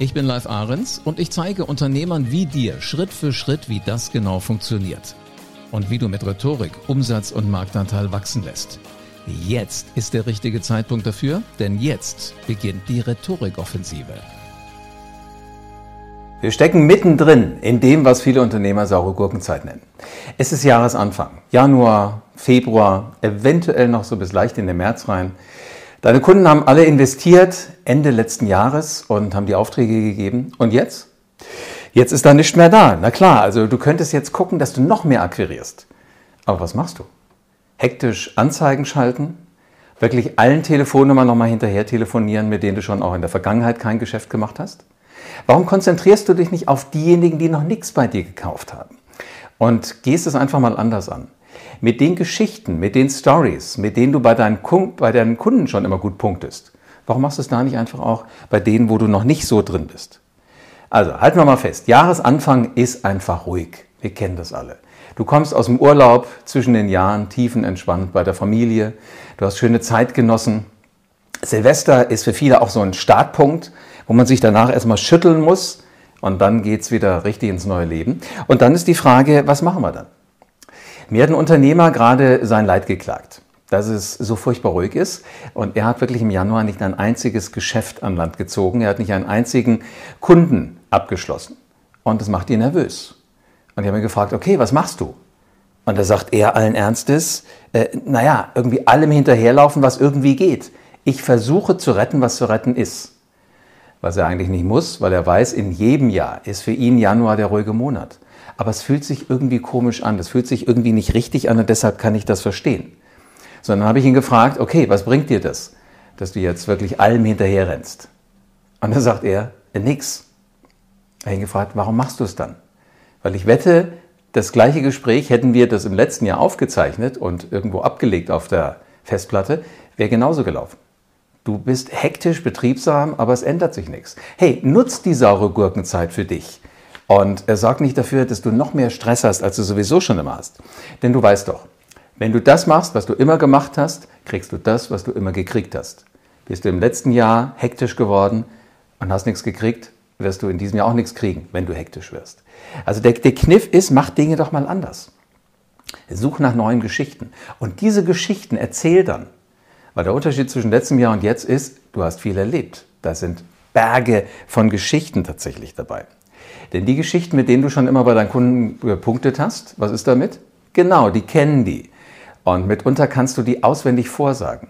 Ich bin Live Ahrens und ich zeige Unternehmern wie dir Schritt für Schritt, wie das genau funktioniert. Und wie du mit Rhetorik Umsatz und Marktanteil wachsen lässt. Jetzt ist der richtige Zeitpunkt dafür, denn jetzt beginnt die Rhetorikoffensive. Wir stecken mittendrin in dem, was viele Unternehmer saure Gurkenzeit nennen. Es ist Jahresanfang, Januar, Februar, eventuell noch so bis leicht in den März rein. Deine Kunden haben alle investiert Ende letzten Jahres und haben die Aufträge gegeben. Und jetzt? Jetzt ist da nichts mehr da. Na klar, also du könntest jetzt gucken, dass du noch mehr akquirierst. Aber was machst du? Hektisch Anzeigen schalten? Wirklich allen Telefonnummern nochmal hinterher telefonieren, mit denen du schon auch in der Vergangenheit kein Geschäft gemacht hast? Warum konzentrierst du dich nicht auf diejenigen, die noch nichts bei dir gekauft haben? Und gehst es einfach mal anders an mit den Geschichten, mit den Stories, mit denen du bei deinen, bei deinen Kunden schon immer gut punktest, warum machst du es da nicht einfach auch bei denen, wo du noch nicht so drin bist? Also halten wir mal fest, Jahresanfang ist einfach ruhig. Wir kennen das alle. Du kommst aus dem Urlaub zwischen den Jahren tiefenentspannt bei der Familie. Du hast schöne Zeit genossen. Silvester ist für viele auch so ein Startpunkt, wo man sich danach erstmal schütteln muss und dann geht es wieder richtig ins neue Leben. Und dann ist die Frage, was machen wir dann? Mir hat ein Unternehmer gerade sein Leid geklagt, dass es so furchtbar ruhig ist. Und er hat wirklich im Januar nicht ein einziges Geschäft an Land gezogen. Er hat nicht einen einzigen Kunden abgeschlossen. Und das macht ihn nervös. Und ich habe ihn gefragt, okay, was machst du? Und da sagt er allen Ernstes, äh, naja, irgendwie allem hinterherlaufen, was irgendwie geht. Ich versuche zu retten, was zu retten ist. Was er eigentlich nicht muss, weil er weiß, in jedem Jahr ist für ihn Januar der ruhige Monat aber es fühlt sich irgendwie komisch an, es fühlt sich irgendwie nicht richtig an und deshalb kann ich das verstehen. Sondern habe ich ihn gefragt, okay, was bringt dir das, dass du jetzt wirklich allem hinterher rennst? Und dann sagt er, äh, nix. Habe ihn gefragt, warum machst du es dann? Weil ich wette, das gleiche Gespräch hätten wir das im letzten Jahr aufgezeichnet und irgendwo abgelegt auf der Festplatte, wäre genauso gelaufen. Du bist hektisch, betriebsam, aber es ändert sich nichts. Hey, nutz die saure Gurkenzeit für dich. Und er sorgt nicht dafür, dass du noch mehr Stress hast, als du sowieso schon immer hast. Denn du weißt doch, wenn du das machst, was du immer gemacht hast, kriegst du das, was du immer gekriegt hast. Bist du im letzten Jahr hektisch geworden und hast nichts gekriegt, wirst du in diesem Jahr auch nichts kriegen, wenn du hektisch wirst. Also der, der Kniff ist, mach Dinge doch mal anders. Such nach neuen Geschichten. Und diese Geschichten erzähl dann. Weil der Unterschied zwischen letztem Jahr und jetzt ist, du hast viel erlebt. Da sind Berge von Geschichten tatsächlich dabei. Denn die Geschichten, mit denen du schon immer bei deinen Kunden gepunktet hast, was ist damit? Genau, die kennen die. Und mitunter kannst du die auswendig vorsagen.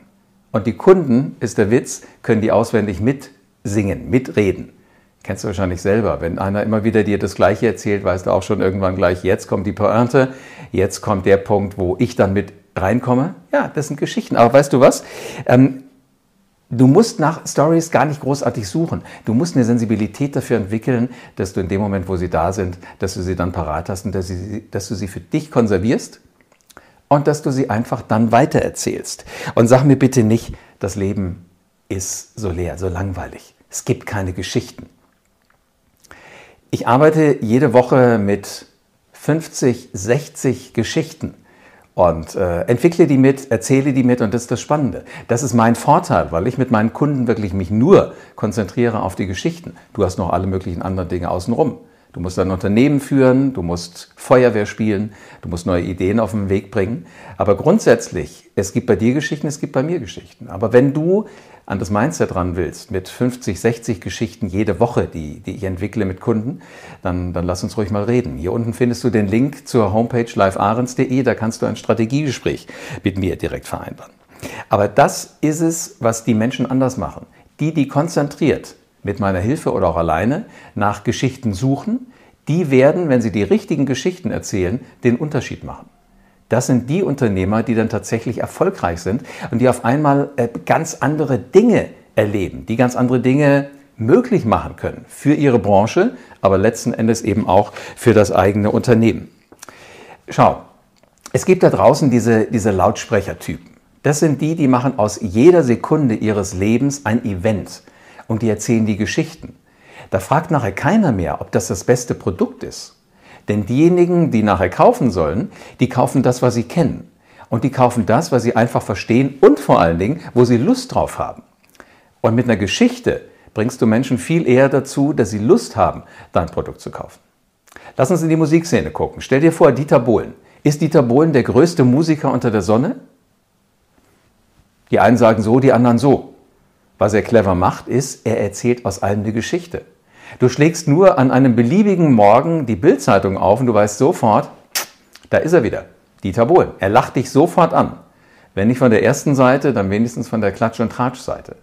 Und die Kunden, ist der Witz, können die auswendig mitsingen, mitreden. Kennst du wahrscheinlich selber. Wenn einer immer wieder dir das Gleiche erzählt, weißt du auch schon irgendwann gleich, jetzt kommt die Pointe, jetzt kommt der Punkt, wo ich dann mit reinkomme. Ja, das sind Geschichten. Aber weißt du was? Ähm, Du musst nach Stories gar nicht großartig suchen. Du musst eine Sensibilität dafür entwickeln, dass du in dem Moment, wo sie da sind, dass du sie dann parat hast und dass, sie, dass du sie für dich konservierst und dass du sie einfach dann weitererzählst. Und sag mir bitte nicht, das Leben ist so leer, so langweilig. Es gibt keine Geschichten. Ich arbeite jede Woche mit 50, 60 Geschichten und äh, entwickle die mit, erzähle die mit und das ist das Spannende. Das ist mein Vorteil, weil ich mit meinen Kunden wirklich mich nur konzentriere auf die Geschichten. Du hast noch alle möglichen anderen Dinge außenrum. Du musst ein Unternehmen führen, du musst Feuerwehr spielen, du musst neue Ideen auf den Weg bringen. Aber grundsätzlich, es gibt bei dir Geschichten, es gibt bei mir Geschichten. Aber wenn du an das Mindset ran willst, mit 50, 60 Geschichten jede Woche, die, die ich entwickle mit Kunden, dann, dann lass uns ruhig mal reden. Hier unten findest du den Link zur Homepage livearens.de, da kannst du ein Strategiegespräch mit mir direkt vereinbaren. Aber das ist es, was die Menschen anders machen. Die, die konzentriert mit meiner Hilfe oder auch alleine nach Geschichten suchen, die werden, wenn sie die richtigen Geschichten erzählen, den Unterschied machen. Das sind die Unternehmer, die dann tatsächlich erfolgreich sind und die auf einmal äh, ganz andere Dinge erleben, die ganz andere Dinge möglich machen können für ihre Branche, aber letzten Endes eben auch für das eigene Unternehmen. Schau, es gibt da draußen diese, diese Lautsprechertypen. Das sind die, die machen aus jeder Sekunde ihres Lebens ein Event und die erzählen die Geschichten. Da fragt nachher keiner mehr, ob das das beste Produkt ist. Denn diejenigen, die nachher kaufen sollen, die kaufen das, was sie kennen. Und die kaufen das, was sie einfach verstehen und vor allen Dingen, wo sie Lust drauf haben. Und mit einer Geschichte bringst du Menschen viel eher dazu, dass sie Lust haben, dein Produkt zu kaufen. Lass uns in die Musikszene gucken. Stell dir vor, Dieter Bohlen. Ist Dieter Bohlen der größte Musiker unter der Sonne? Die einen sagen so, die anderen so. Was er clever macht, ist, er erzählt aus allem eine Geschichte. Du schlägst nur an einem beliebigen Morgen die Bildzeitung auf und du weißt sofort, da ist er wieder, Dieter Bohlen. Er lacht dich sofort an. Wenn nicht von der ersten Seite, dann wenigstens von der Klatsch- und Tratsch-Seite.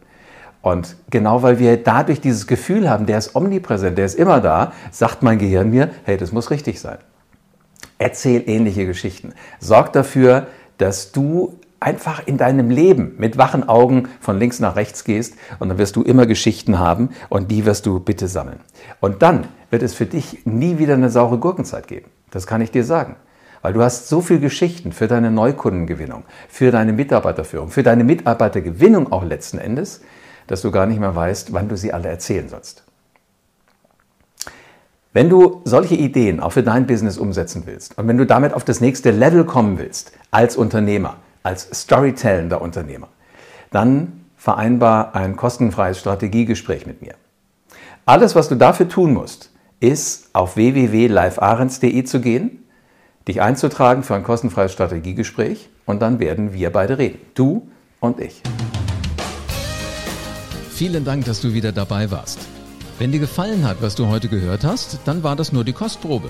Und genau weil wir dadurch dieses Gefühl haben, der ist omnipräsent, der ist immer da, sagt mein Gehirn mir, hey, das muss richtig sein. Erzähl ähnliche Geschichten. Sorg dafür, dass du einfach in deinem Leben mit wachen Augen von links nach rechts gehst und dann wirst du immer Geschichten haben und die wirst du bitte sammeln. Und dann wird es für dich nie wieder eine saure Gurkenzeit geben. Das kann ich dir sagen. Weil du hast so viele Geschichten für deine Neukundengewinnung, für deine Mitarbeiterführung, für deine Mitarbeitergewinnung auch letzten Endes, dass du gar nicht mehr weißt, wann du sie alle erzählen sollst. Wenn du solche Ideen auch für dein Business umsetzen willst und wenn du damit auf das nächste Level kommen willst als Unternehmer, als storytellender Unternehmer, dann vereinbar ein kostenfreies Strategiegespräch mit mir. Alles, was du dafür tun musst, ist auf www.livearens.de zu gehen, dich einzutragen für ein kostenfreies Strategiegespräch und dann werden wir beide reden. Du und ich. Vielen Dank, dass du wieder dabei warst. Wenn dir gefallen hat, was du heute gehört hast, dann war das nur die Kostprobe.